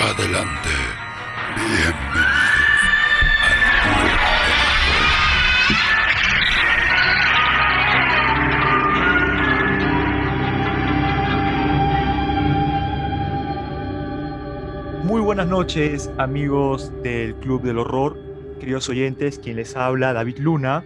Adelante. Bienvenidos al Club Muy buenas noches, amigos del Club del Horror, queridos oyentes, quien les habla, David Luna.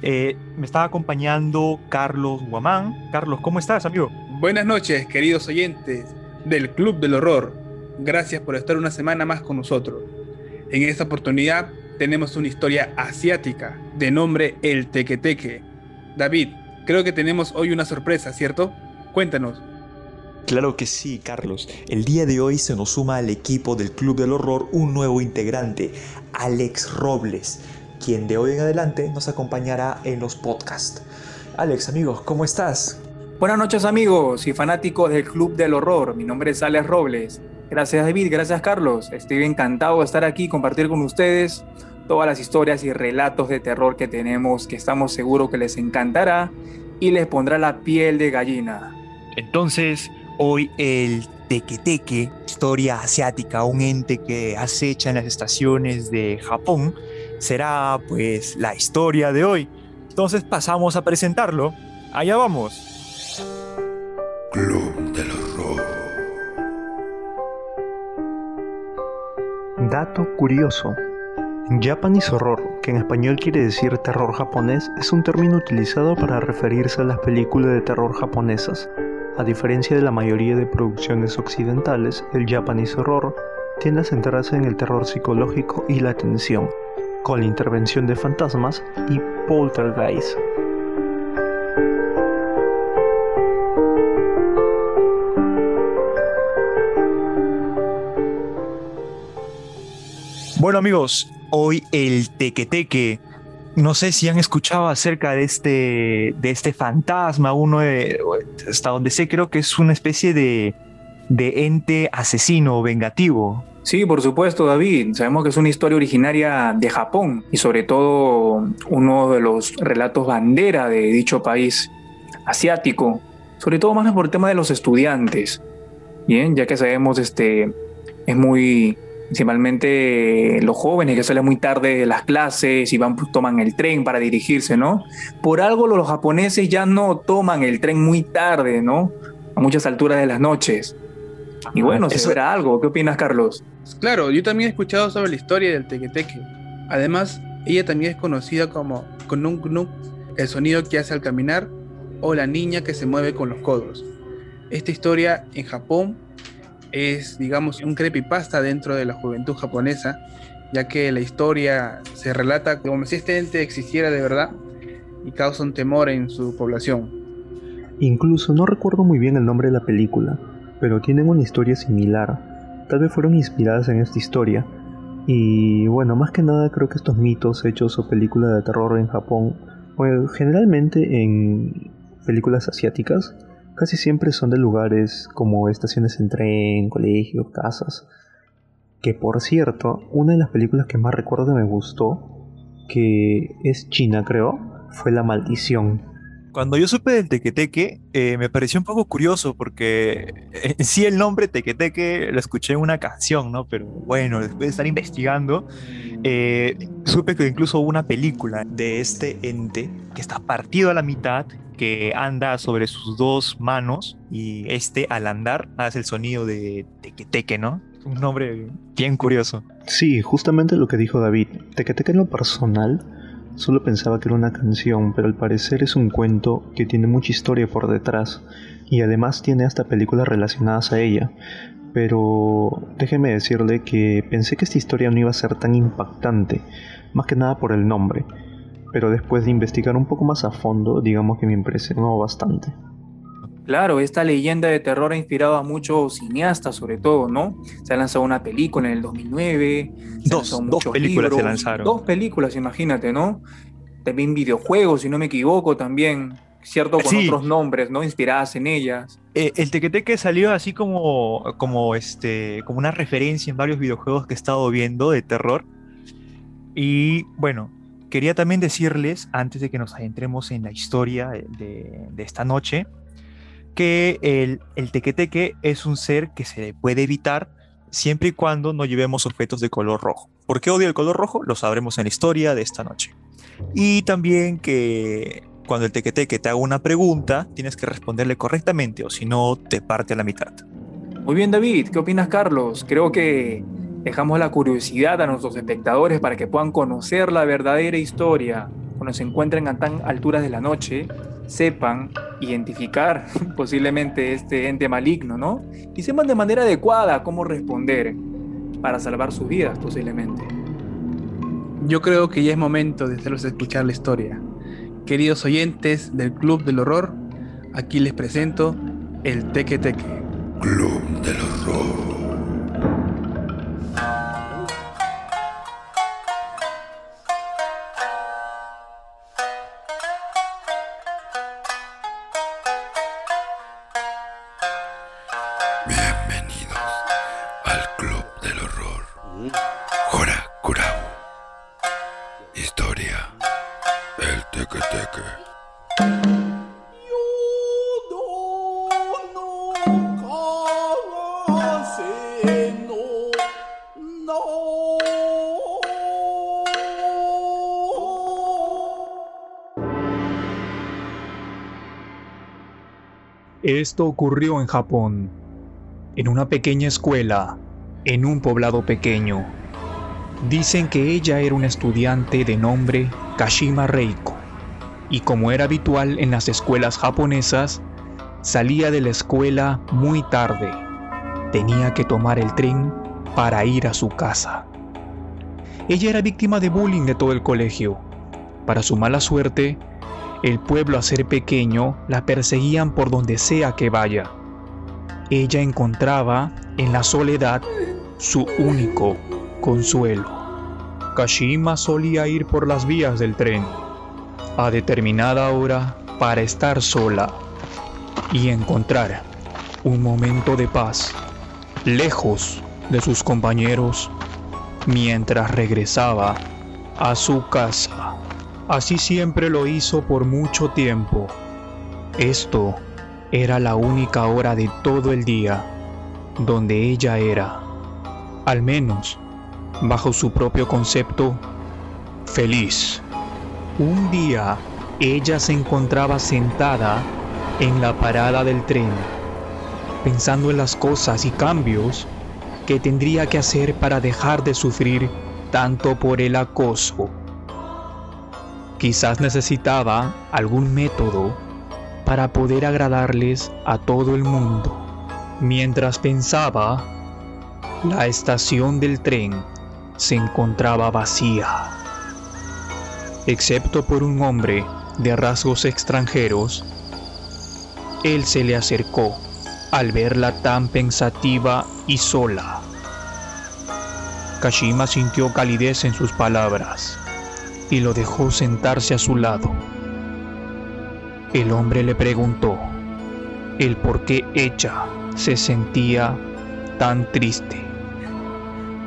Eh, me está acompañando Carlos Guamán. Carlos, ¿cómo estás, amigo? Buenas noches, queridos oyentes del Club del Horror. Gracias por estar una semana más con nosotros. En esta oportunidad tenemos una historia asiática de nombre El Tequeteque. David, creo que tenemos hoy una sorpresa, ¿cierto? Cuéntanos. Claro que sí, Carlos. El día de hoy se nos suma al equipo del Club del Horror un nuevo integrante, Alex Robles, quien de hoy en adelante nos acompañará en los podcasts. Alex, amigos, ¿cómo estás? Buenas noches amigos y fanáticos del Club del Horror. Mi nombre es Alex Robles. Gracias David, gracias Carlos. Estoy encantado de estar aquí y compartir con ustedes todas las historias y relatos de terror que tenemos que estamos seguros que les encantará y les pondrá la piel de gallina. Entonces, hoy el tequeteque, historia asiática, un ente que acecha en las estaciones de Japón, será pues la historia de hoy. Entonces pasamos a presentarlo. Allá vamos. Club Dato curioso. Japanese Horror, que en español quiere decir terror japonés, es un término utilizado para referirse a las películas de terror japonesas. A diferencia de la mayoría de producciones occidentales, el Japanese Horror tiende a centrarse en el terror psicológico y la tensión, con la intervención de fantasmas y poltergeist. Bueno amigos, hoy el tequeteque. No sé si han escuchado acerca de este, de este fantasma, uno de, hasta donde sé creo que es una especie de, de ente asesino vengativo. Sí, por supuesto, David. Sabemos que es una historia originaria de Japón y sobre todo uno de los relatos bandera de dicho país asiático, sobre todo más por el tema de los estudiantes. Bien, ya que sabemos este es muy principalmente los jóvenes que salen muy tarde de las clases y van toman el tren para dirigirse, ¿no? Por algo los japoneses ya no toman el tren muy tarde, ¿no? A muchas alturas de las noches. Y bueno, eso era algo. ¿Qué opinas, Carlos? Claro, yo también he escuchado sobre la historia del tequeteque. Además, ella también es conocida como Knuk Knuk, el sonido que hace al caminar, o la niña que se mueve con los codos. Esta historia en Japón es, digamos, un creepypasta dentro de la juventud japonesa, ya que la historia se relata como si este ente existiera de verdad y causa un temor en su población. Incluso no recuerdo muy bien el nombre de la película, pero tienen una historia similar. Tal vez fueron inspiradas en esta historia. Y bueno, más que nada creo que estos mitos hechos o películas de terror en Japón, bueno, generalmente en películas asiáticas, casi siempre son de lugares como estaciones en tren, colegios, casas. Que por cierto, una de las películas que más recuerdo me gustó, que es China creo, fue La Maldición. Cuando yo supe del tequeteque, eh, me pareció un poco curioso porque en sí el nombre tequeteque lo escuché en una canción, ¿no? Pero bueno, después de estar investigando, eh, supe que incluso hubo una película De este ente, que está partido a la mitad, que anda sobre sus dos manos y este al andar hace el sonido de tequeteque, ¿no? Un nombre bien curioso. Sí, justamente lo que dijo David. Tequeteque en lo personal solo pensaba que era una canción, pero al parecer es un cuento que tiene mucha historia por detrás y además tiene hasta películas relacionadas a ella. Pero déjeme decirle que pensé que esta historia no iba a ser tan impactante, más que nada por el nombre. Pero después de investigar un poco más a fondo, digamos que me impresionó bastante. Claro, esta leyenda de terror ha inspirado a muchos cineastas, sobre todo, ¿no? Se ha lanzado una película en el 2009. se Dos, dos muchos películas se lanzaron. Dos películas, imagínate, ¿no? También videojuegos, si no me equivoco, también, cierto, con Sí. otros nombres, ¿no? Inspiradas en ellas. Eh, el tequeteque salió así como, como, este, como una referencia en varios videojuegos que he estado viendo de terror. Y bueno, quería también decirles, antes de que nos adentremos en la historia de, de esta noche, que el, el tequeteque es un ser que se puede evitar siempre y cuando no llevemos objetos de color rojo. ¿Por qué odia el color rojo? Lo sabremos en la historia de esta noche. Y también que cuando el tequeteque te haga una pregunta, tienes que responderle correctamente o si no, te parte a la mitad. Muy bien, David. ¿Qué opinas, Carlos? Creo que dejamos la curiosidad a nuestros espectadores para que puedan conocer la verdadera historia. Cuando se encuentren a tan alturas de la noche, sepan identificar posiblemente este ente maligno, ¿no? Y sepan de manera adecuada cómo responder para salvar sus vidas posiblemente. Yo creo que ya es momento de hacerlos escuchar la historia. Queridos oyentes del Club del Horror, aquí les presento el Teque Teque. Club del Horror. Esto ocurrió en Japón, en una pequeña escuela, en un poblado pequeño. Dicen que ella era una estudiante de nombre Kashima Reiko, y como era habitual en las escuelas japonesas, salía de la escuela muy tarde. Tenía que tomar el tren para ir a su casa. Ella era víctima de bullying de todo el colegio. Para su mala suerte, el pueblo a ser pequeño la perseguían por donde sea que vaya. Ella encontraba en la soledad su único consuelo. Kashima solía ir por las vías del tren a determinada hora para estar sola y encontrar un momento de paz lejos de sus compañeros mientras regresaba a su casa. Así siempre lo hizo por mucho tiempo. Esto era la única hora de todo el día donde ella era, al menos bajo su propio concepto, feliz. Un día ella se encontraba sentada en la parada del tren, pensando en las cosas y cambios que tendría que hacer para dejar de sufrir tanto por el acoso. Quizás necesitaba algún método para poder agradarles a todo el mundo. Mientras pensaba, la estación del tren se encontraba vacía, excepto por un hombre de rasgos extranjeros. Él se le acercó al verla tan pensativa y sola. Kashima sintió calidez en sus palabras y lo dejó sentarse a su lado. El hombre le preguntó el por qué ella se sentía tan triste.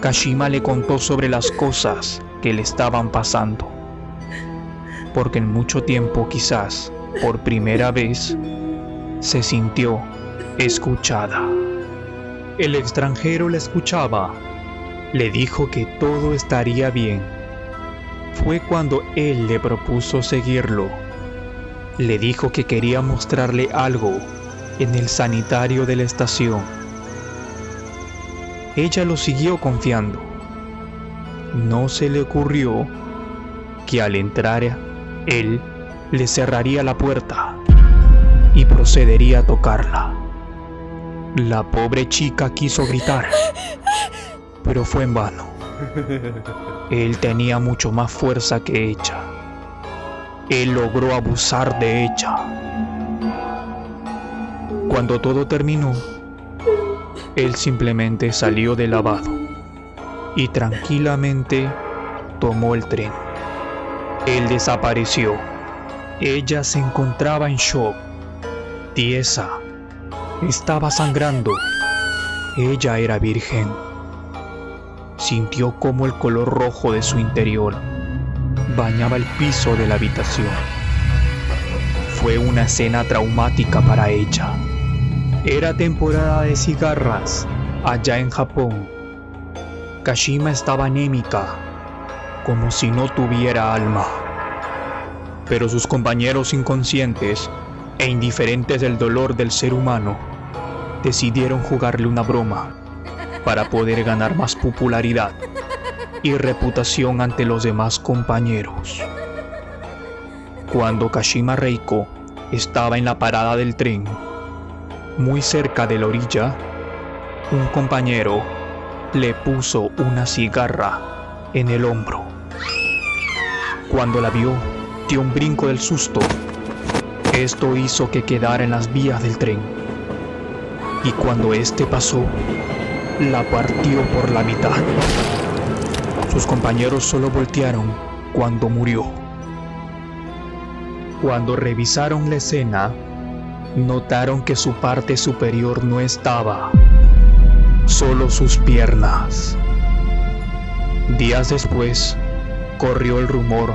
Kashima le contó sobre las cosas que le estaban pasando, porque en mucho tiempo quizás, por primera vez, se sintió escuchada. El extranjero la escuchaba, le dijo que todo estaría bien. Fue cuando él le propuso seguirlo. Le dijo que quería mostrarle algo en el sanitario de la estación. Ella lo siguió confiando. No se le ocurrió que al entrar él le cerraría la puerta y procedería a tocarla. La pobre chica quiso gritar, pero fue en vano. Él tenía mucho más fuerza que ella. Él logró abusar de ella. Cuando todo terminó, él simplemente salió del lavado y tranquilamente tomó el tren. Él desapareció. Ella se encontraba en shock, tiesa. Estaba sangrando. Ella era virgen. Sintió como el color rojo de su interior bañaba el piso de la habitación. Fue una escena traumática para ella. Era temporada de cigarras, Allá en Japón, Kashima estaba anémica, como si no tuviera alma. Pero sus compañeros inconscientes e indiferentes del dolor del ser humano decidieron jugarle una broma para poder ganar más popularidad y reputación ante los demás compañeros. Cuando Kashima Reiko estaba en la parada del tren, muy cerca de la orilla, un compañero le puso una cigarra en el hombro. Cuando la vio, dio un brinco del susto. Esto hizo que quedara en las vías del tren. Y cuando este pasó, la partió por la mitad. Sus compañeros solo voltearon cuando murió. Cuando revisaron la escena, notaron que su parte superior no estaba, solo sus piernas. Días después, corrió el rumor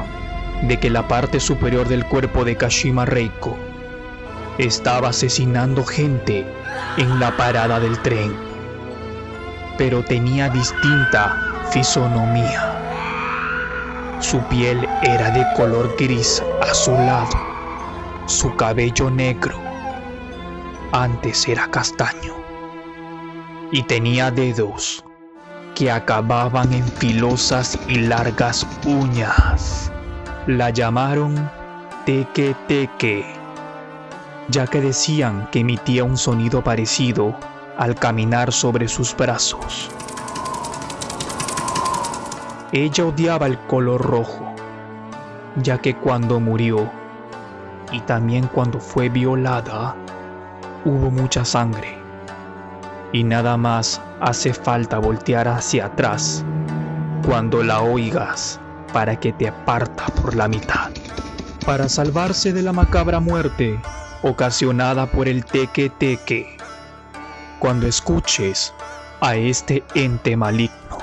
de que la parte superior del cuerpo de Kashima Reiko estaba asesinando gente en la parada del tren, pero tenía distinta fisonomía. Su piel era de color gris azulado, su cabello negro, antes era castaño, y tenía dedos que acababan en filosas y largas uñas. La llamaron Teque Teque, ya que decían que emitía un sonido parecido al caminar sobre sus brazos. Ella odiaba el color rojo, ya que cuando murió y también cuando fue violada, hubo mucha sangre. Y nada más hace falta voltear hacia atrás cuando la oigas para que te aparta por la mitad. Para salvarse de la macabra muerte ocasionada por el teque teque, cuando escuches a este ente maligno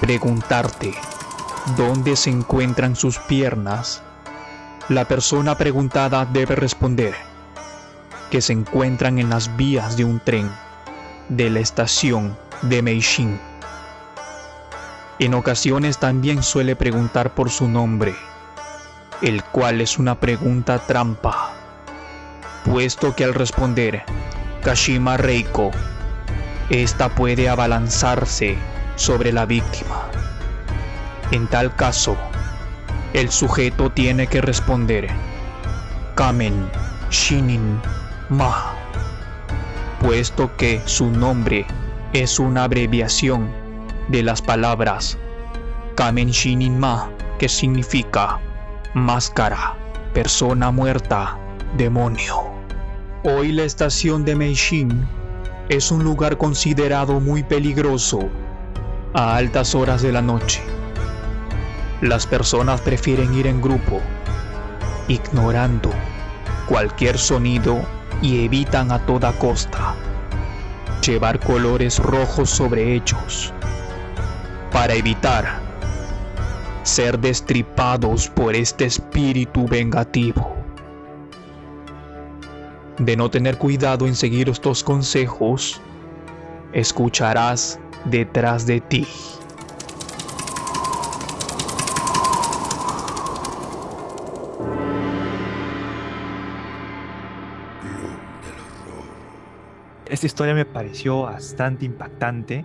preguntarte dónde se encuentran sus piernas, la persona preguntada debe responder que se encuentran en las vías de un tren de la estación de Meishin. En ocasiones también suele preguntar por su nombre, el cual es una pregunta trampa, puesto que al responder Kashima Reiko, esta puede abalanzarse sobre la víctima. En tal caso, el sujeto tiene que responder Kamen Shinin Ma, puesto que su nombre es una abreviación de las palabras Kamen Shinin Ma, que significa máscara, persona muerta, demonio. Hoy la estación de Meishin es un lugar considerado muy peligroso a altas horas de la noche. Las personas prefieren ir en grupo, ignorando cualquier sonido y evitan a toda costa llevar colores rojos sobre ellos para evitar ser destripados por este espíritu vengativo. De no tener cuidado en seguir estos consejos, escucharás detrás de ti. Esta historia me pareció bastante impactante.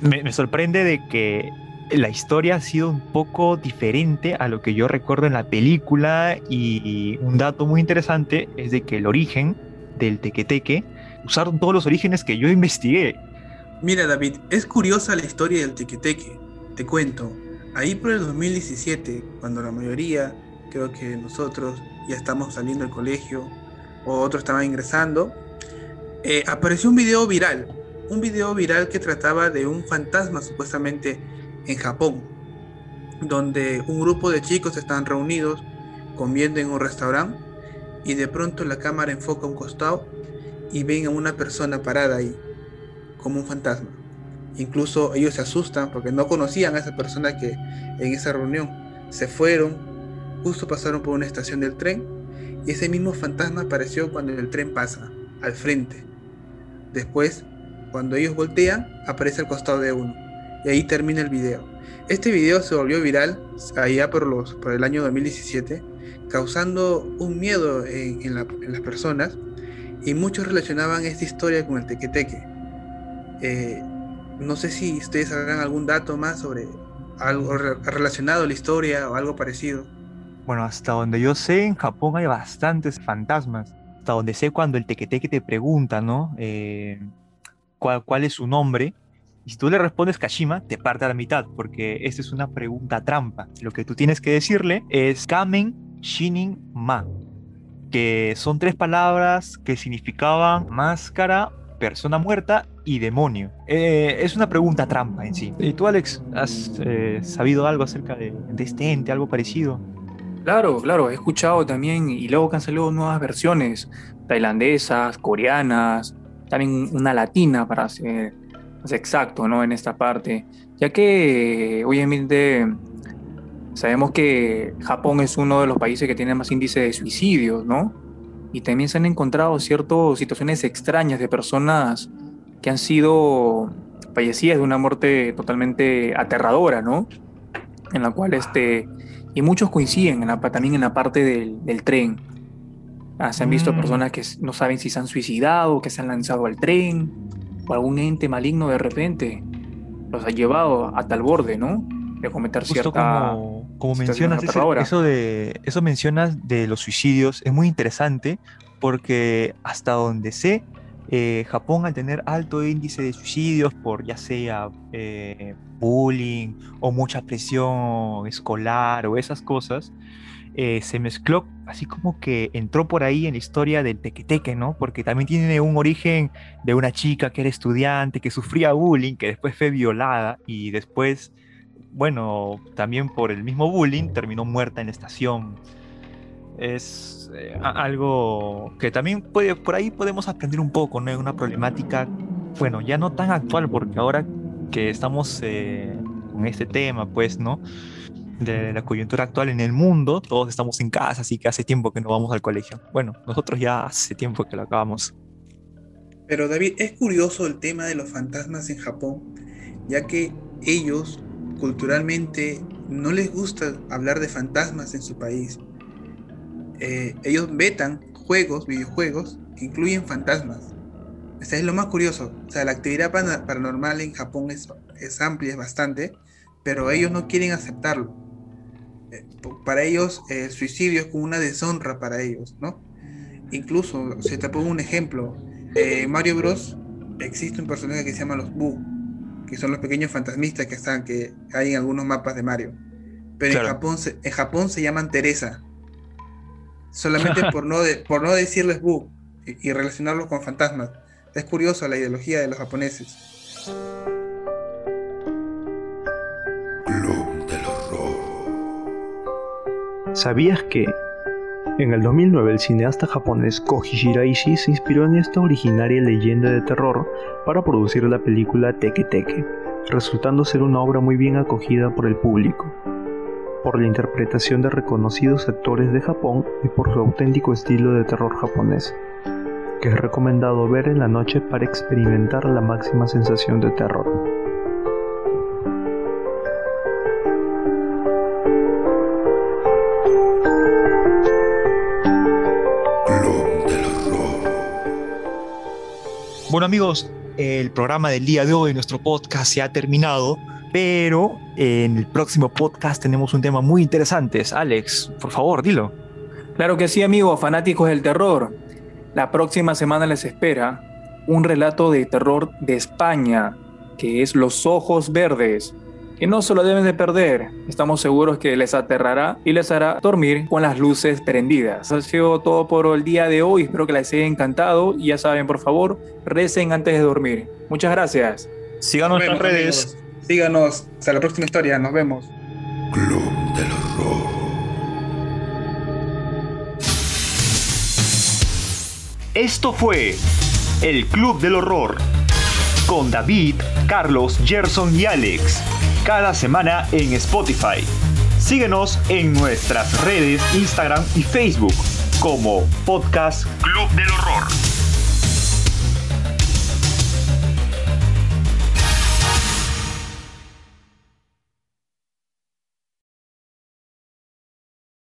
Me, sorprende de que la historia ha sido un poco diferente a lo que yo recuerdo en la película y un dato muy interesante es de que el origen del tequeteque usaron todos los orígenes que yo investigué. Mira David, es curiosa la historia del tequeteque. Te cuento, ahí por el 2017, cuando la mayoría, creo que nosotros ya estamos saliendo del colegio o otros estaban ingresando, eh, apareció un video viral, un video viral que trataba de un fantasma supuestamente en Japón, donde un grupo de chicos están reunidos comiendo en un restaurante y de pronto la cámara enfoca a un costado y ven a una persona parada ahí, como un fantasma. Incluso ellos se asustan porque no conocían a esa persona que en esa reunión se fueron, justo pasaron por una estación del tren y ese mismo fantasma apareció cuando el tren pasa al frente. Después cuando ellos voltean, aparece al costado de uno. Y ahí termina el video. Este video se volvió viral allá por, los, por el año 2017, causando un miedo en, en la- en las personas y muchos relacionaban esta historia con el tequeteque. Eh, no sé si ustedes sabrán algún dato más sobre algo re- relacionado a la historia o algo parecido. Bueno, hasta donde yo sé, en Japón hay bastantes fantasmas. Hasta donde sé cuando el tequeteque te pregunta, ¿no? Eh, ¿cuál, cuál es su nombre? Y si tú le respondes Kashima, te parte a la mitad, porque esta es una pregunta trampa. Lo que tú tienes que decirle es Kamen Shinin Ma, que son tres palabras que significaban máscara, persona muerta y demonio. Eh, es una pregunta trampa en sí. ¿Y tú, Alex, has eh, sabido algo acerca de, de este ente, algo parecido? Claro, claro, he escuchado también y luego salido nuevas versiones tailandesas, coreanas, también una latina para ser más exacto, ¿no? En esta parte, ya que obviamente sabemos que Japón es uno de los países que tiene más índice de suicidios, ¿no? Y también se han encontrado ciertas situaciones extrañas de personas que han sido fallecidas de una muerte totalmente aterradora, ¿no? En la cual este y muchos coinciden en la, también en la parte del, del tren. Ah, se han visto Mm. personas que no saben si se han suicidado, que se han lanzado al tren, o algún ente maligno de repente los ha llevado a tal borde, ¿no? De cometer Justo cierta... como, como mencionas, ese- eso, de, eso mencionas de los suicidios es muy interesante porque hasta donde sé, eh, Japón al tener alto índice de suicidios por ya sea eh, bullying o mucha presión escolar o esas cosas, eh, se mezcló así como que entró por ahí en la historia del tequeteque, ¿no? Porque también tiene un origen de una chica que era estudiante, que sufría bullying, que después fue violada y después bueno, también por el mismo bullying, terminó muerta en la estación. Es eh, algo que también puede, por ahí podemos aprender un poco, ¿no? Una problemática, bueno, ya no tan actual, porque ahora que estamos eh, con este tema, pues, ¿no? De la coyuntura actual en el mundo, todos estamos en casa, así que hace tiempo que no vamos al colegio. Bueno, nosotros ya hace tiempo que lo acabamos. Pero David, es curioso el tema de los fantasmas en Japón, ya que ellos culturalmente no les gusta hablar de fantasmas en su país. Eh, ellos vetan juegos, videojuegos, que incluyen fantasmas. O sea, es lo más curioso. O sea, la actividad paranormal en Japón es, es amplia, es bastante, pero ellos no quieren aceptarlo. Eh, para ellos, el suicidio es como una deshonra para ellos, ¿no? Incluso, si te pongo un ejemplo, eh, Mario Bros. existe un personaje que se llama los Boo, que son los pequeños fantasmistas que están, que hay en algunos mapas de Mario. Pero Claro. en Japón se, en Japón se llaman Teresa. Solamente por no de- por no decirles Boo y, y relacionarlos con fantasmas. Es curioso la ideología de los japoneses. ¿Sabías que en el 2009 el cineasta japonés Koji Shiraishi se inspiró en esta originaria leyenda de terror para producir la película Teke Teke, resultando ser una obra muy bien acogida por el público, por la interpretación de reconocidos actores de Japón y por su auténtico estilo de terror japonés, que es recomendado ver en la noche para experimentar la máxima sensación de terror. Bueno amigos, el programa del día de hoy, nuestro podcast se ha terminado, pero en el próximo podcast tenemos un tema muy interesante. Alex, por favor, dilo. Claro que sí, amigos, fanáticos del terror. La próxima semana les espera un relato de terror de España, que es Los Ojos Verdes, que no se lo deben de perder. Estamos seguros que les aterrará y les hará dormir con las luces prendidas. Ha sido todo por el día de hoy. Espero que les haya encantado y ya saben, por favor, recen antes de dormir. Muchas gracias. Síganos en redes. amigos. Síganos. Hasta la próxima historia. Nos vemos. Club del Horror. Esto fue El Club del Horror con David, Carlos, Gerson y Alex. Cada semana en Spotify. Síguenos en nuestras redes Instagram y Facebook como Podcast Club del Horror.